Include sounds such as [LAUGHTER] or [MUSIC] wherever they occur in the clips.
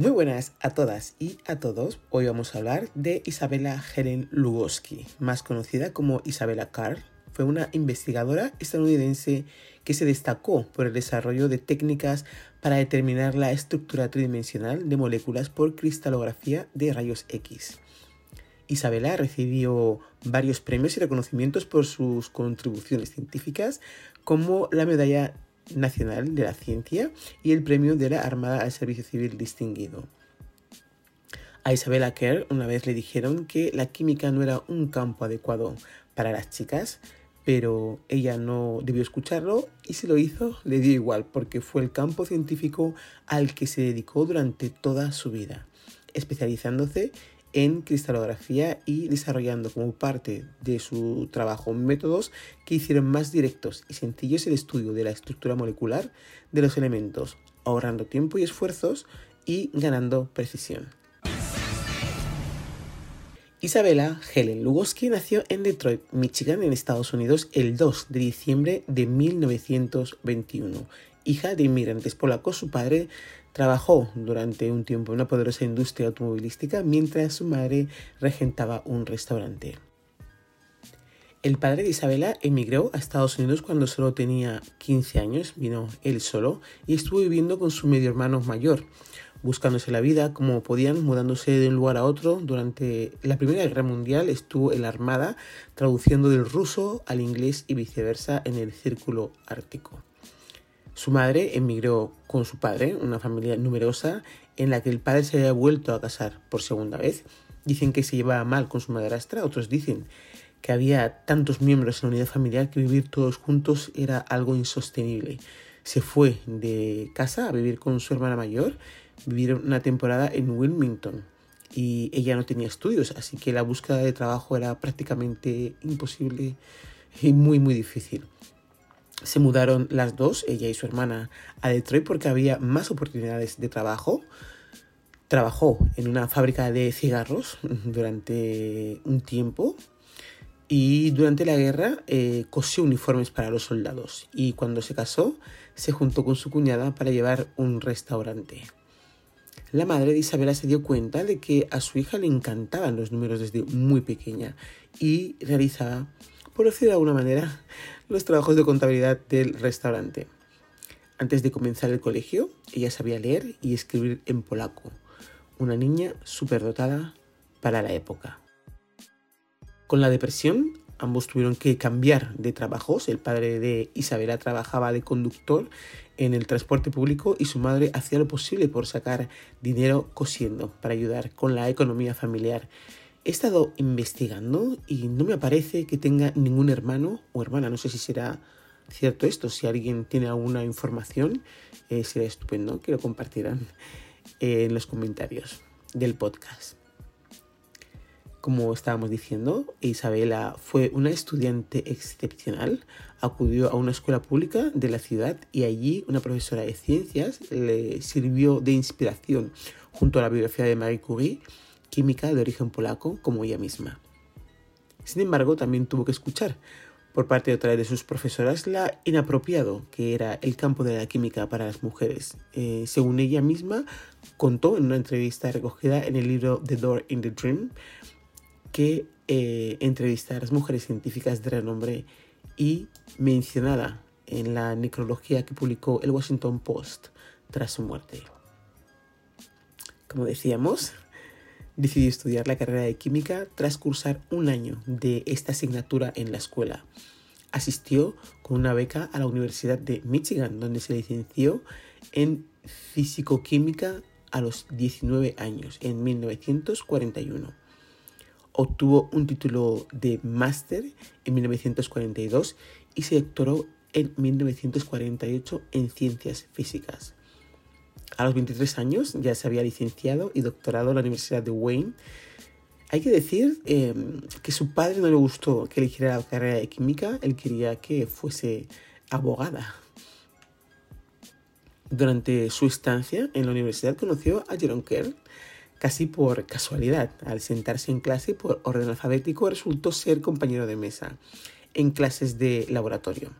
Muy buenas a todas y a todos. Hoy vamos a hablar de Isabella Helen Lugoski, más conocida como Isabella Carr. Fue una investigadora estadounidense que se destacó por el desarrollo de técnicas para determinar la estructura tridimensional de moléculas por cristalografía de rayos X. Isabella recibió varios premios y reconocimientos por sus contribuciones científicas, como la Medalla Nacional de la Ciencia y el Premio de la Armada al Servicio Civil Distinguido. A Isabella Kerr una vez le dijeron que la química no era un campo adecuado para las chicas, pero ella no debió escucharlo y si lo hizo le dio igual porque fue el campo científico al que se dedicó durante toda su vida, especializándose en cristalografía y desarrollando como parte de su trabajo métodos que hicieron más directos y sencillos el estudio de la estructura molecular de los elementos, ahorrando tiempo y esfuerzos y ganando precisión. Isabella Helen Lugoski nació en Detroit, Michigan, en Estados Unidos, el 2 de diciembre de 1921. Hija de inmigrantes polacos, su padre Trabajó durante un tiempo en una poderosa industria automovilística mientras su madre regentaba un restaurante. El padre de Isabela emigró a Estados Unidos cuando solo tenía 15 años, vino él solo y estuvo viviendo con su medio hermano mayor, buscándose la vida como podían, mudándose de un lugar a otro. Durante la Primera Guerra Mundial estuvo en la Armada traduciendo del ruso al inglés y viceversa en el Círculo Ártico. Su madre emigró con su padre, una familia numerosa en la que el padre se había vuelto a casar por segunda vez. Dicen que se llevaba mal con su madrastra, otros dicen que había tantos miembros en la unidad familiar que vivir todos juntos era algo insostenible. Se fue de casa a vivir con su hermana mayor, vivieron una temporada en Wilmington y ella no tenía estudios, así que la búsqueda de trabajo era prácticamente imposible y muy muy difícil se mudaron las dos, ella y su hermana, a Detroit porque había más oportunidades de trabajo. Trabajó en una fábrica de cigarros [LAUGHS] durante un tiempo y durante la guerra eh, cosió uniformes para los soldados y cuando se casó se juntó con su cuñada para llevar un restaurante. La madre de Isabela se dio cuenta de que a su hija le encantaban los números desde muy pequeña y realizaba, por decirlo de alguna manera, los trabajos de contabilidad del restaurante. Antes de comenzar el colegio, ella sabía leer y escribir en polaco. Una niña superdotada para la época. Con la depresión, ambos tuvieron que cambiar de trabajos. El padre de Isabela trabajaba de conductor en el transporte público y su madre hacía lo posible por sacar dinero cosiendo para ayudar con la economía familiar. He estado investigando y no me aparece que tenga ningún hermano o hermana. No sé si será cierto esto. Si alguien tiene alguna información, eh, será estupendo que lo compartieran eh, en los comentarios del podcast. Como estábamos diciendo, Isabela fue una estudiante excepcional, acudió a una escuela pública de la ciudad y allí una profesora de ciencias le sirvió de inspiración junto a la biografía de Marie Curie química de origen polaco como ella misma. Sin embargo, también tuvo que escuchar por parte de otra de sus profesoras la inapropiado que era el campo de la química para las mujeres. Eh, según ella misma contó en una entrevista recogida en el libro The Door in the Dream que eh, entrevista a las mujeres científicas de renombre y mencionada en la necrología que publicó el Washington Post tras su muerte. Como decíamos, Decidí estudiar la carrera de química tras cursar un año de esta asignatura en la escuela. Asistió con una beca a la Universidad de Michigan, donde se licenció en físico-química a los 19 años, en 1941. Obtuvo un título de máster en 1942 y se doctoró en 1948 en ciencias físicas. A los 23 años ya se había licenciado y doctorado en la Universidad de Wayne. Hay que decir eh, que su padre no le gustó que eligiera la carrera de química, él quería que fuese abogada. Durante su estancia en la universidad conoció a Jerome Kerr casi por casualidad. Al sentarse en clase por orden alfabético resultó ser compañero de mesa en clases de laboratorio.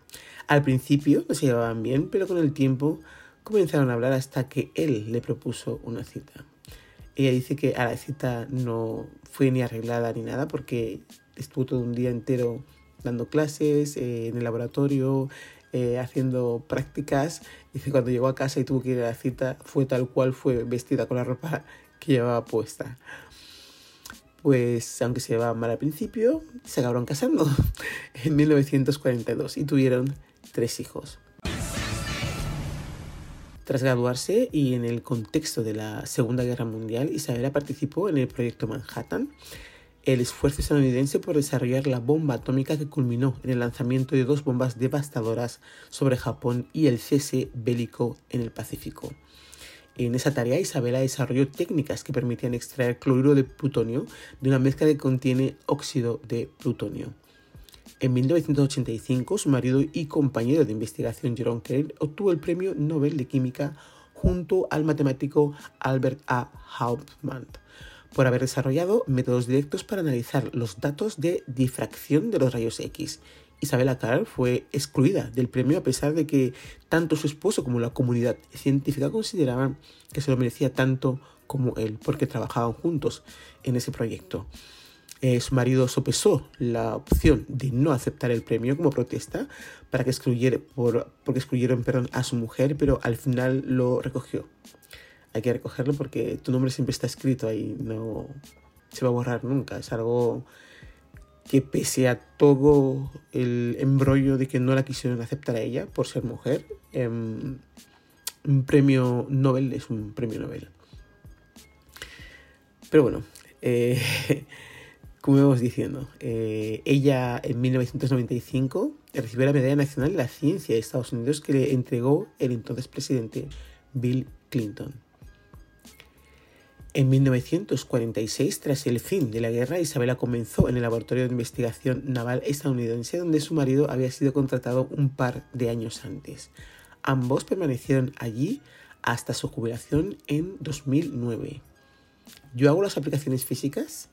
Al principio no se llevaban bien, pero con el tiempo comenzaron a hablar hasta que él le propuso una cita. Ella dice que a la cita no fue ni arreglada ni nada porque estuvo todo un día entero dando clases eh, en el laboratorio, eh, haciendo prácticas. Dice cuando llegó a casa y tuvo que ir a la cita fue tal cual fue vestida con la ropa que llevaba puesta. Pues aunque se llevaba mal al principio, se acabaron casando [LAUGHS] en 1942 y tuvieron tres hijos. Tras graduarse y en el contexto de la Segunda Guerra Mundial, Isabela participó en el proyecto Manhattan, el esfuerzo estadounidense por desarrollar la bomba atómica que culminó en el lanzamiento de dos bombas devastadoras sobre Japón y el cese bélico en el Pacífico. En esa tarea, Isabela desarrolló técnicas que permitían extraer cloruro de plutonio de una mezcla que contiene óxido de plutonio. En 1985, su marido y compañero de investigación Jerome Kerr obtuvo el Premio Nobel de Química junto al matemático Albert A. Hauptmann por haber desarrollado métodos directos para analizar los datos de difracción de los rayos X. Isabella Carr fue excluida del premio a pesar de que tanto su esposo como la comunidad científica consideraban que se lo merecía tanto como él, porque trabajaban juntos en ese proyecto. Su marido sopesó la opción de no aceptar el premio como protesta para que excluyera, por, porque excluyeron a su mujer, pero al final lo recogió. Hay que recogerlo porque tu nombre siempre está escrito ahí, no se va a borrar nunca. Es algo que pese a todo el embrollo de que no la quisieron aceptar a ella por ser mujer, em, un premio Nobel es un premio Nobel. Pero bueno, eh, como íbamos diciendo, eh, ella en 1995 recibió la Medalla Nacional de la Ciencia de Estados Unidos que le entregó el entonces presidente Bill Clinton. En 1946, tras el fin de la guerra, Isabela comenzó en el Laboratorio de Investigación Naval estadounidense donde su marido había sido contratado un par de años antes. Ambos permanecieron allí hasta su jubilación en 2009. Yo hago las aplicaciones físicas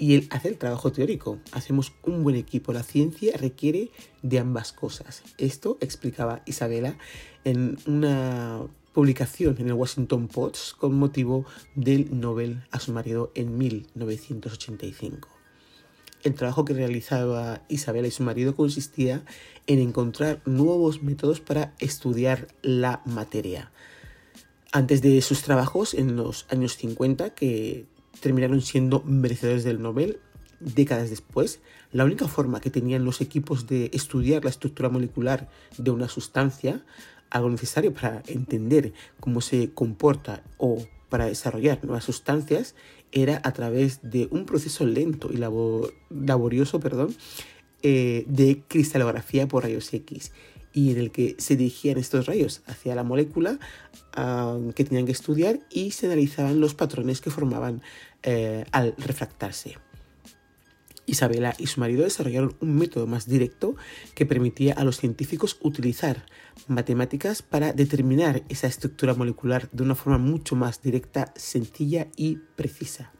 y él hace el trabajo teórico. Hacemos un buen equipo. La ciencia requiere de ambas cosas. Esto explicaba Isabela en una publicación en el Washington Post con motivo del Nobel a su marido en 1985. El trabajo que realizaba Isabela y su marido consistía en encontrar nuevos métodos para estudiar la materia. Antes de sus trabajos en los años 50, que terminaron siendo merecedores del Nobel décadas después, la única forma que tenían los equipos de estudiar la estructura molecular de una sustancia, algo necesario para entender cómo se comporta o para desarrollar nuevas sustancias, era a través de un proceso lento y laborioso perdón, eh, de cristalografía por rayos X y en el que se dirigían estos rayos hacia la molécula que tenían que estudiar y se analizaban los patrones que formaban eh, al refractarse. Isabela y su marido desarrollaron un método más directo que permitía a los científicos utilizar matemáticas para determinar esa estructura molecular de una forma mucho más directa, sencilla y precisa.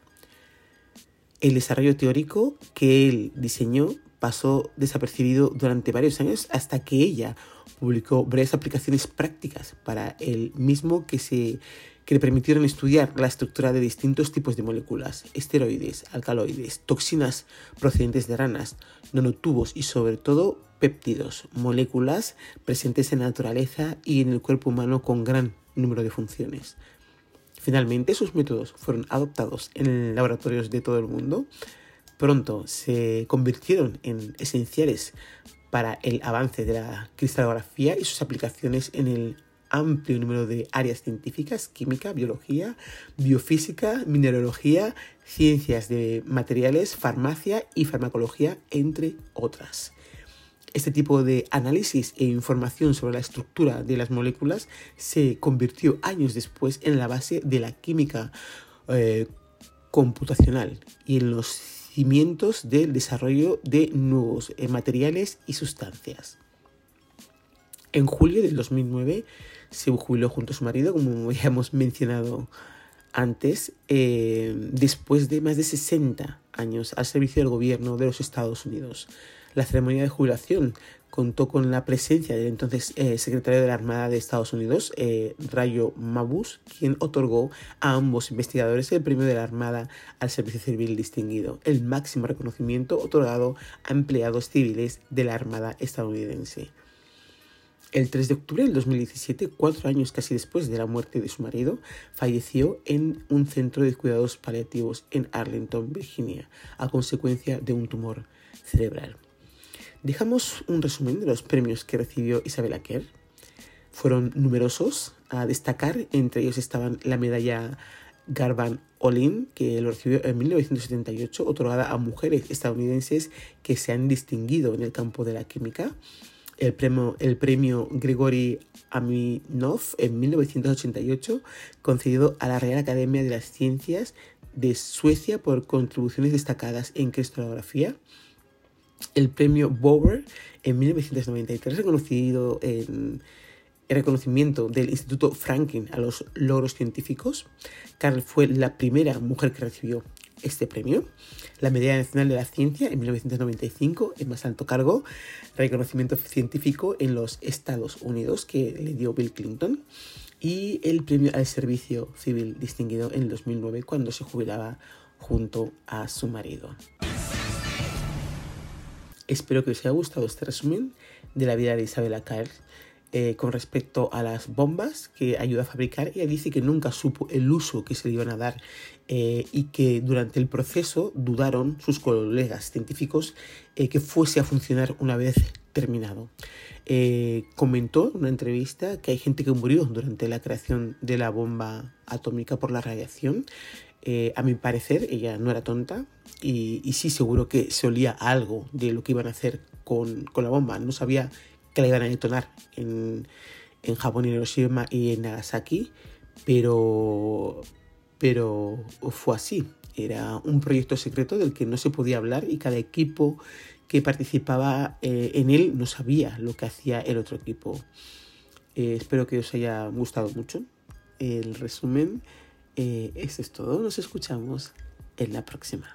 El desarrollo teórico que él diseñó pasó desapercibido durante varios años hasta que ella publicó varias aplicaciones prácticas para él mismo que, se, que le permitieron estudiar la estructura de distintos tipos de moléculas, esteroides, alcaloides, toxinas procedentes de ranas, nanotubos y sobre todo péptidos, moléculas presentes en la naturaleza y en el cuerpo humano con gran número de funciones. Finalmente, sus métodos fueron adoptados en laboratorios de todo el mundo, pronto se convirtieron en esenciales para el avance de la cristalografía y sus aplicaciones en el amplio número de áreas científicas, química, biología, biofísica, mineralogía, ciencias de materiales, farmacia y farmacología, entre otras. Este tipo de análisis e información sobre la estructura de las moléculas se convirtió años después en la base de la química eh, computacional y en los cimientos del desarrollo de nuevos eh, materiales y sustancias. En julio del 2009 se jubiló junto a su marido, como [LAUGHS] ya hemos mencionado antes, eh, después de más de 60 años al servicio del gobierno de los Estados Unidos. La ceremonia de jubilación contó con la presencia del entonces eh, secretario de la Armada de Estados Unidos, eh, Rayo Mabus, quien otorgó a ambos investigadores el premio de la Armada al Servicio Civil Distinguido, el máximo reconocimiento otorgado a empleados civiles de la Armada estadounidense. El 3 de octubre del 2017, cuatro años casi después de la muerte de su marido, falleció en un centro de cuidados paliativos en Arlington, Virginia, a consecuencia de un tumor cerebral. Dejamos un resumen de los premios que recibió Isabella Kerr. Fueron numerosos a destacar, entre ellos estaban la medalla Garban Olin, que lo recibió en 1978, otorgada a mujeres estadounidenses que se han distinguido en el campo de la química. El premio, el premio Grigori Aminov en 1988, concedido a la Real Academia de las Ciencias de Suecia por contribuciones destacadas en cristalografía el premio Bower en 1993, reconocido en el reconocimiento del Instituto Franklin a los logros científicos. Carl fue la primera mujer que recibió este premio. La Medalla Nacional de la Ciencia en 1995, en más alto cargo, reconocimiento científico en los Estados Unidos que le dio Bill Clinton. Y el premio al Servicio Civil Distinguido en 2009 cuando se jubilaba junto a su marido. Espero que os haya gustado este resumen de la vida de Isabella Caer eh, con respecto a las bombas que ayuda a fabricar. Ella dice que nunca supo el uso que se le iban a dar eh, y que durante el proceso dudaron sus colegas científicos eh, que fuese a funcionar una vez terminado. comentó en una entrevista que hay gente que murió durante la creación de la bomba atómica por la radiación. A mi parecer, ella no era tonta, y, sí, seguro que se olía algo de lo que iban a hacer con, la bomba. No sabía que la iban a detonar en, en Japón, en Hiroshima y en Nagasaki, pero, pero fue así. Era un proyecto secreto del que no se podía hablar y cada equipo que participaba eh, en él no sabía lo que hacía el otro equipo. Eh, espero que os haya gustado mucho el resumen. Eh, eso es todo. Nos escuchamos en la próxima.